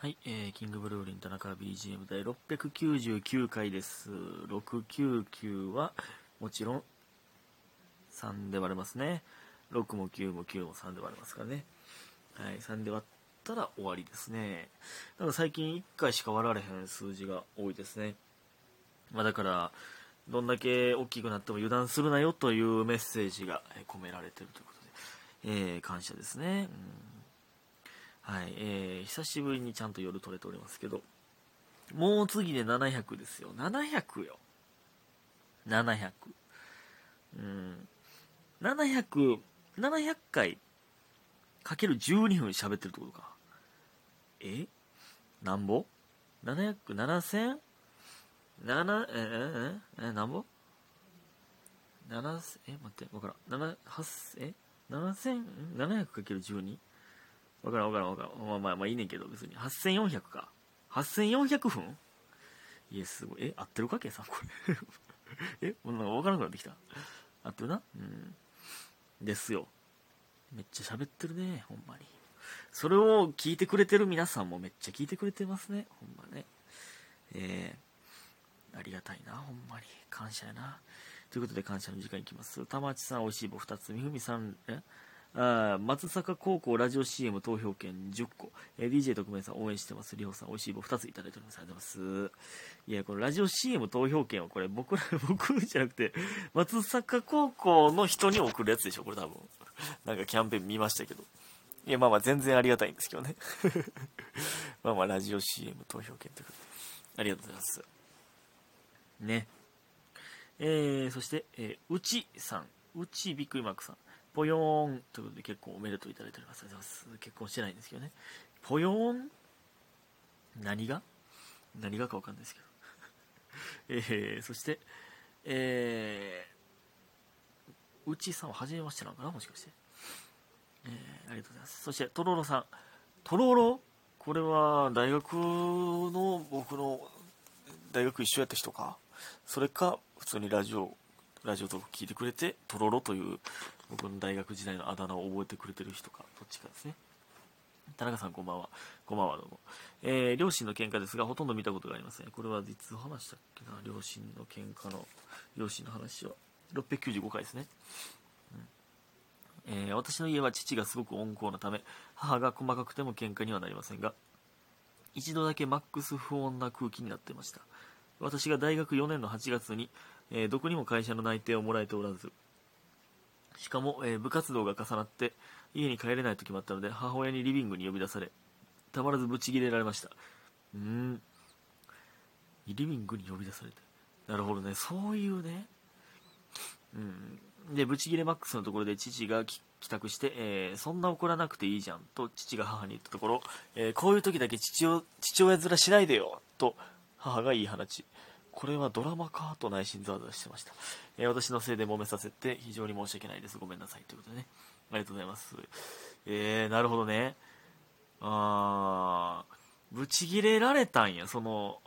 はい、えー、キングブルーリン田中 BGM 第699回です。699はもちろん3で割れますね。6も9も9も3で割れますからね。はい、3で割ったら終わりですね。だか最近1回しか割られへん数字が多いですね。まあだから、どんだけ大きくなっても油断するなよというメッセージが込められてるということで、えー感謝ですね。うんはい、えー、久しぶりにちゃんと夜撮れておりますけど、もう次で700ですよ。700よ。700。うん。700、700回かける12分喋ってるってことか。え？なんぼ ?700、7000? 7、えー、えー、えー、なんぼ ?7、え、待って、わからん。7、8、え ?7000、700かける 12? わからんわからんわからん。まあまあまあいいねんけど、別に。8400か。8400分？いや、すごい。え、合ってるか計算これ。え、もうなんかわからなくなってきた。合ってるな？うん。ですよ。めっちゃ喋ってるね、ほんまに。それを聞いてくれてる皆さんもめっちゃ聞いてくれてますね、ほんまね。えー、ありがたいな、ほんまに。感謝やな。ということで感謝の時間いきます。玉地さん、おいしい棒2つ。みふみさん、え？あ松坂高校ラジオ CM 投票券10個、えー DJ 特命さん応援してます。りほさんおいしい棒2ついただいております。ありがとうございますいやこのラジオ CM 投票券はこれ僕ら 僕じゃなくて松坂高校の人に送るやつでしょこれ多分。なんかキャンペーン見ましたけど。いやまあまあ全然ありがたいんですけどね。まあまあラジオ CM 投票券ということで。ありがとうございます。ね。えー、そして、えー、うちさん。うちびっくりマークさん。ぽよーんということで結婚おめでとういただいております。ありがとうございます。結婚してないんですけどね。ぽよーん何が？何がかわかんないですけど。えー、そして、えー、うちさんは初めましてなのかな？もしかして。えー、ありがとうございます。そして、とろろさん。とろろこれは大学の僕の大学一緒やった人か？それか普通にラジオラジオトーク聞いてくれてとろろという僕の大学時代のあだ名を覚えてくれてる人かどっちかですね。田中さんこんばんは。こんばんはどうも、えー両親の喧嘩ですがほとんど見たことがありません。これはいつ話したっけな？両親の喧嘩の両親の話は。695回ですね。えー私の家は父がすごく温厚なため母が細かくても喧嘩にはなりませんが一度だけマックス不穏な空気になっていました。私が大学4年の8月に、えーどこにも会社の内定をもらえておらずしかも、えー部活動が重なって家に帰れない時もあったので母親にリビングに呼び出されたまらずブチギレられました。うーん。リビングに呼び出されて。なるほどね。そういうね。うん。でブチギレマックスのところで父が帰宅して、えーそんな怒らなくていいじゃんと父が母に言ったところ、えーこういう時だけ父を父親面しないでよと母が言い放ちこれはドラマかと内心ざわざわしてました、えー私のせいで揉めさせて非常に申し訳ないです。ごめんなさい。ということでね。ありがとうございます。えー、なるほどね。あーブチギレられたんや。その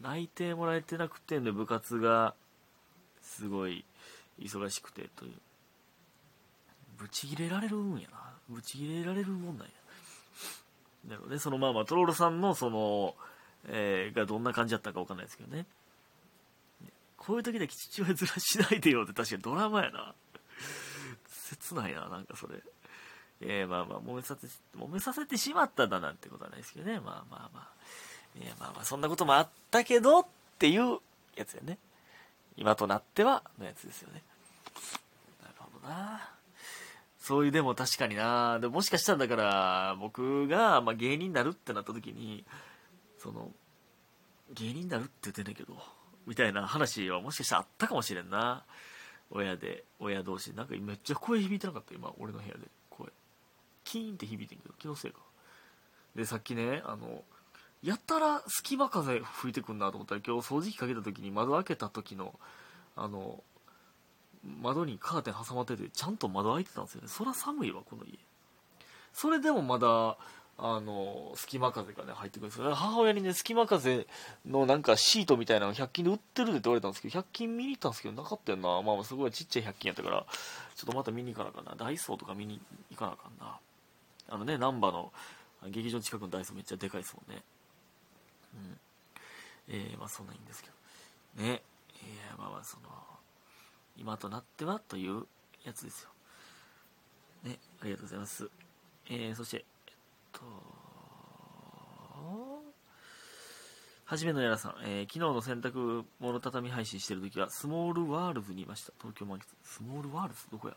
内定もらえてなくてんで部活がすごい忙しくてという。ブチギレられるんやな。ブチギレられるもんなんや。なるほどね。そのまあまあトロールさんのその、えーがどんな感じだったかわかんないですけどね。こういう時だけ父親面しないでよって確かにドラマやな。切ないななんかそれ。えー、まあまあ揉めさせ揉めさせてしまったんだなんてことはないですけどね。まあまあまあ。いやまあまあそんなこともあったけどっていうやつやね。今となってはのやつですよね。なるほどな。そういうでも確かにな。でももしかしたらだから僕が、まあ、芸人になるってなった時にその芸人になるって言ってんだけどみたいな話はもしかしたらあったかもしれんな。親で親同士。なんかめっちゃ声響いてなかった？今俺の部屋で。声。キーンって響いてんけど気のせいか。でさっきねあのやったら隙間風吹いてくんなと思ったら今日掃除機かけた時に窓開けた時のあの窓にカーテン挟まっててちゃんと窓開いてたんですよね。そりゃ寒いわこの家。それでもまだあの隙間風がね入ってくるんですよ。母親にね隙間風のなんかシートみたいなの100均で売ってるって言われたんですけど100均見に行ったんですけどなかったよな。まあすごいちっちゃい100均やったからちょっとまた見に行かなあかんな。ダイソーとか見に行かなあかんな。あのね難波の劇場近くのダイソーめっちゃでかいですもんね。うん。えー、まあそんないいんですけど。ね。えー、まあまあその今となってはというやつですよ。ね。ありがとうございます。えー、そしてとはじめのやらさん、えー、昨日の洗濯物畳配信してるときは、スモールワールズにいました。東京満喫。スモールワールズ？どこや？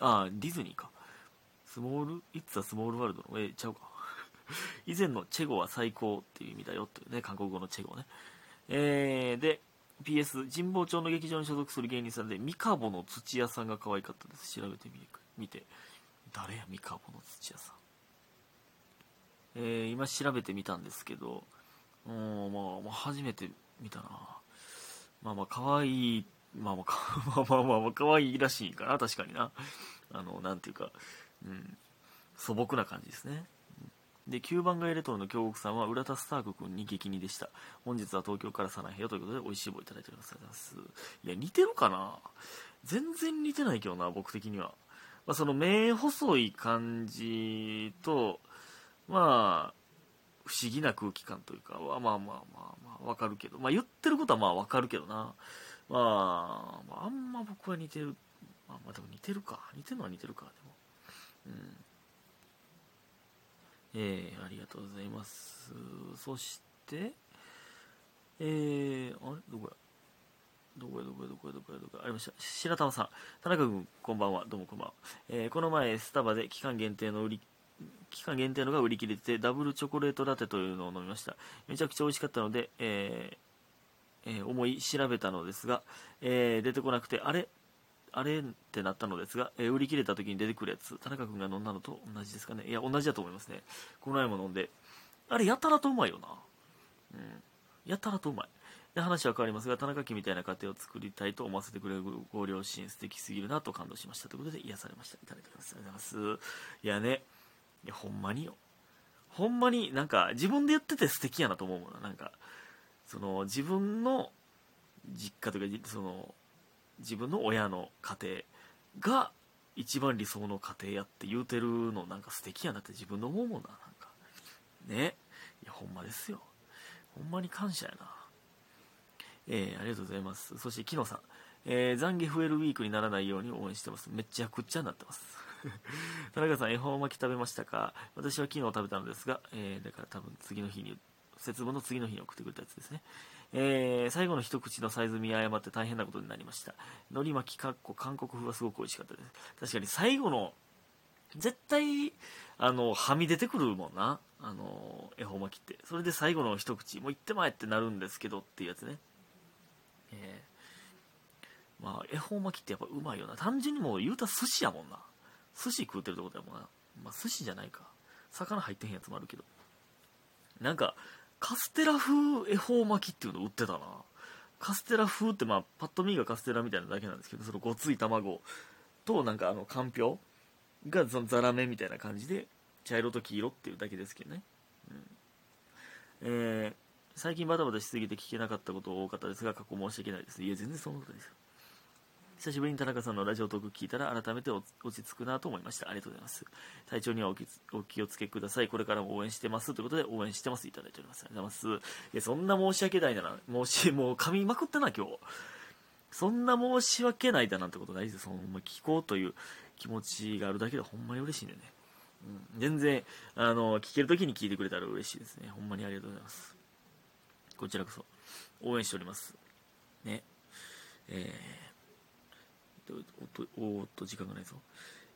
ああ、ディズニーか。スモール、いつはスモールワールドの、えー、ちゃうか。以前のチェゴは最高っていう意味だよっていうね、韓国語のチェゴね。えー、で、PS、神保町の劇場に所属する芸人さんで、ミカボの土屋さんが可愛かったです。調べてみて、見て。誰や、ミカボの土屋さん。えー、今調べてみたんですけど、うん、まあ、まあ、初めて見たな。まあまあ、可愛い、まあまあ、まあまあまあ、まあ、可愛いらしいかな、確かにな。あの、なんていうか、うん、素朴な感じですね。で、9番街レトロの京極さんは、浦田スターク君に激似でした。本日は東京からさない部屋ということで、美味しい棒いただいております。いや、似てるかな？全然似てないけどな、僕的には。まあ、その目細い感じと、まあ、不思議な空気感というかは、まあまあまあまあ、わかるけど、まあ言ってることはまあわかるけどな。まあ、まあ、あんま僕は似てる。まあまあでも似てるか。似てるのは似てるか、でも。うん。えー、ありがとうございます。そして、えー、あれ？どこや？どこや？どこや？どこや？どこや？どこや？ありました。白玉さん。田中君、こんばんは。どうもこんばんは。えー、この前、スタバで期間限定の売り期間限定のが売り切れてダブルチョコレートラテというのを飲みました。めちゃくちゃ美味しかったので、えーえー、思い調べたのですが、えー、出てこなくてあれあれってなったのですが、えー、売り切れた時に出てくるやつ田中君が飲んだのと同じですかね。いや同じだと思いますね。この前も飲んであれやたらとうまいよな。うん。やたらとうまい。で話は変わりますが田中家みたいな家庭を作りたいと思わせてくれるご両親素敵すぎるなと感動しました。ということで癒されました。いただきます。ありがとうございます。いやね。いやほんまによ。ほんまになんか自分で言ってて素敵やなと思うもんな。なんかその自分の実家とかその自分の親の家庭が一番理想の家庭やって言うてるのなんか素敵やなって自分の思うもんな。なんかね。いやほんまですよ。ほんまに感謝やな。えー、ありがとうございます。そして木野さん、えー、懺悔増えるウィークにならないように応援してます。めっちゃくちゃになってます。田中さん、恵方巻き食べましたか？私は昨日食べたのですが、えー、だから多分次の日に、節分の次の日に送ってくれたやつですね。えー、最後の一口のサイズ見誤って大変なことになりました。海苔巻きかっこ韓国風はすごく美味しかったです。確かに最後の、絶対、あの、はみ出てくるもんな。あの、恵方巻きって。それで最後の一口、もう行ってまえってなるんですけどっていうやつね。えー、まあ、恵方巻きってやっぱうまいよな。単純にもう言うたら寿司やもんな。寿司食うてるってことやもんな。まあ、寿司じゃないか。魚入ってへんやつもあるけど。なんか、カステラ風恵方巻きっていうの売ってたな。カステラ風って、まあ、パッと見がカステラみたいなだけなんですけど、そのごつい卵と、なんかあの、かんぴょうがそのザラメみたいな感じで、茶色と黄色っていうだけですけどね。うん。えー、最近バタバタしすぎて聞けなかったこと多かったですが、過去申し訳ないです。いや、全然そんなことないですよ。久しぶりに田中さんのラジオトーク聞いたら改めて落ち着くなと思いました。ありがとうございます。体調にはお気をつけください。これからも応援してます。ということで応援してます。いただいております。ありがとうございます。いや、そんな申し訳ないな。申し、もう噛みまくったな、今日。そんな申し訳ないだなんてことないですよ。その聞こうという気持ちがあるだけでほんまに嬉しいんでね。うん、全然、あの、聞けるときに聞いてくれたら嬉しいですね。ほんまにありがとうございます。こちらこそ、応援しております。ね。えーおっと、おっと、時間がないぞ。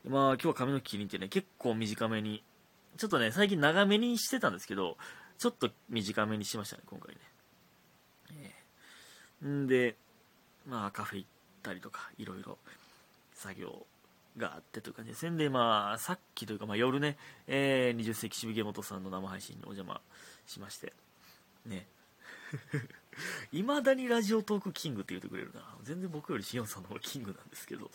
まあ、今日は髪の毛切りってね、結構短めに、ちょっとね、最近長めにしてたんですけど、ちょっと短めにしましたね、今回ね。えー、んで、まあ、カフェ行ったりとか、いろいろ作業があってという感じですね。で、まあ、さっきというか、まあ、夜ね、えー、20世紀渋毛元さんの生配信にお邪魔しまして、ね。いまだにラジオトークキングって言ってくれるな。全然僕よりしおんさんの方がキングなんですけど、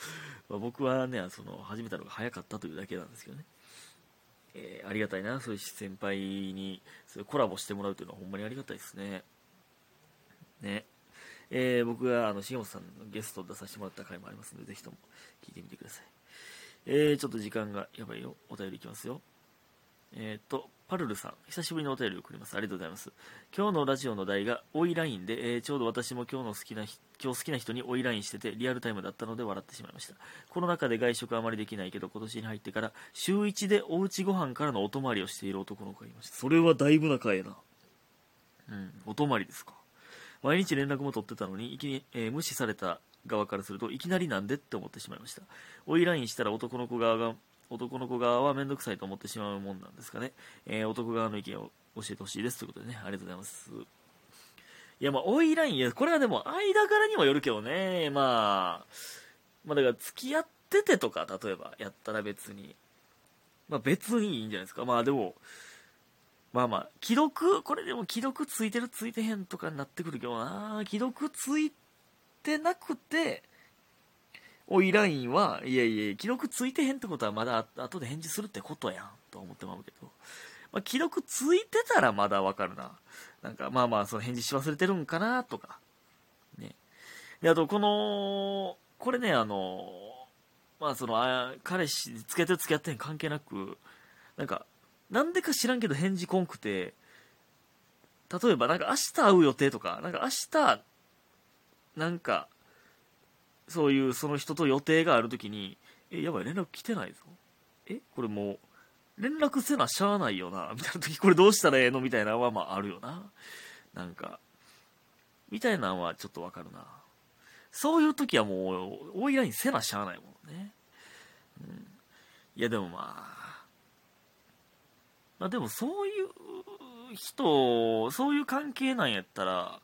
まあ、僕はね、その、始めたのが早かったというだけなんですけどね。えー、ありがたいな、そういう先輩にそういうコラボしてもらうというのはほんまにありがたいですね。ね。えー、僕が、あの、しおんさんのゲスト出させてもらった回もありますので、ぜひとも聞いてみてください。えー、ちょっと時間がやばいよ。お便りいきますよ。えっ、と、パルルさん、久しぶりのお便りを送ります。ありがとうございます。今日のラジオの題が、オイラインで、えー、ちょうど私も今日の好きな、今日好きな人にオイラインしてて、リアルタイムだったので笑ってしまいました。この中で外食あまりできないけど、今年に入ってから、週1でおうちご飯からのお泊まりをしている男の子がいました。それはだいぶ仲ええな。うん、お泊まりですか。毎日連絡も取ってたのに、いきに、えー、無視された側からすると、いきなりなんでって思ってしまいました。オイラインしたら男の子側が男の子側は面倒くさいと思ってしまうもんなんですかね。えー、男側の意見を教えてほしいですということでね、ありがとうございます。いや、まあ、オイライン、や、これはでも、間柄にもよるけどね、まあ、まあ、だから、付き合っててとか、例えば、やったら別に、まあ、別にいいんじゃないですか。まあ、でも、まあまあ、既読、これでも既読ついてる？ついてへんとかになってくるけどな、既読ついてなくて、おいラインは、いやいや、記録ついてへんってことはまだ後で返事するってことやん、と思ってまうけど。まあ、記録ついてたらまだわかるな。なんか、まあまあ、その返事し忘れてるんかな、とか。ね。で、あと、この、これね、あの、まあその、あ彼氏、付き合ってる付き合ってん関係なく、なんか、なんでか知らんけど返事こんくて、例えばなんか明日会う予定とか、なんか明日、なんか、そういうその人と予定があるときに、え、やばい、連絡来てないぞ。え、これもう、連絡せなしゃあないよな、みたいな時、これどうしたらええのみたいなのは、まああるよな。なんか、みたいなのはちょっとわかるな。そういう時はもう、オイラインせなしゃあないもんね。うん。いや、でもまあ、まあでもそういう人、そういう関係なんやったら、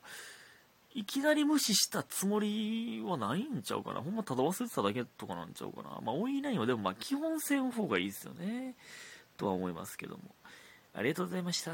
いきなり無視したつもりはないんちゃうかな。ほんまただ忘れてただけとかなんちゃうかな。まあ、オイラインはでもまあ基本線の方がいいですよね。とは思いますけども。ありがとうございました。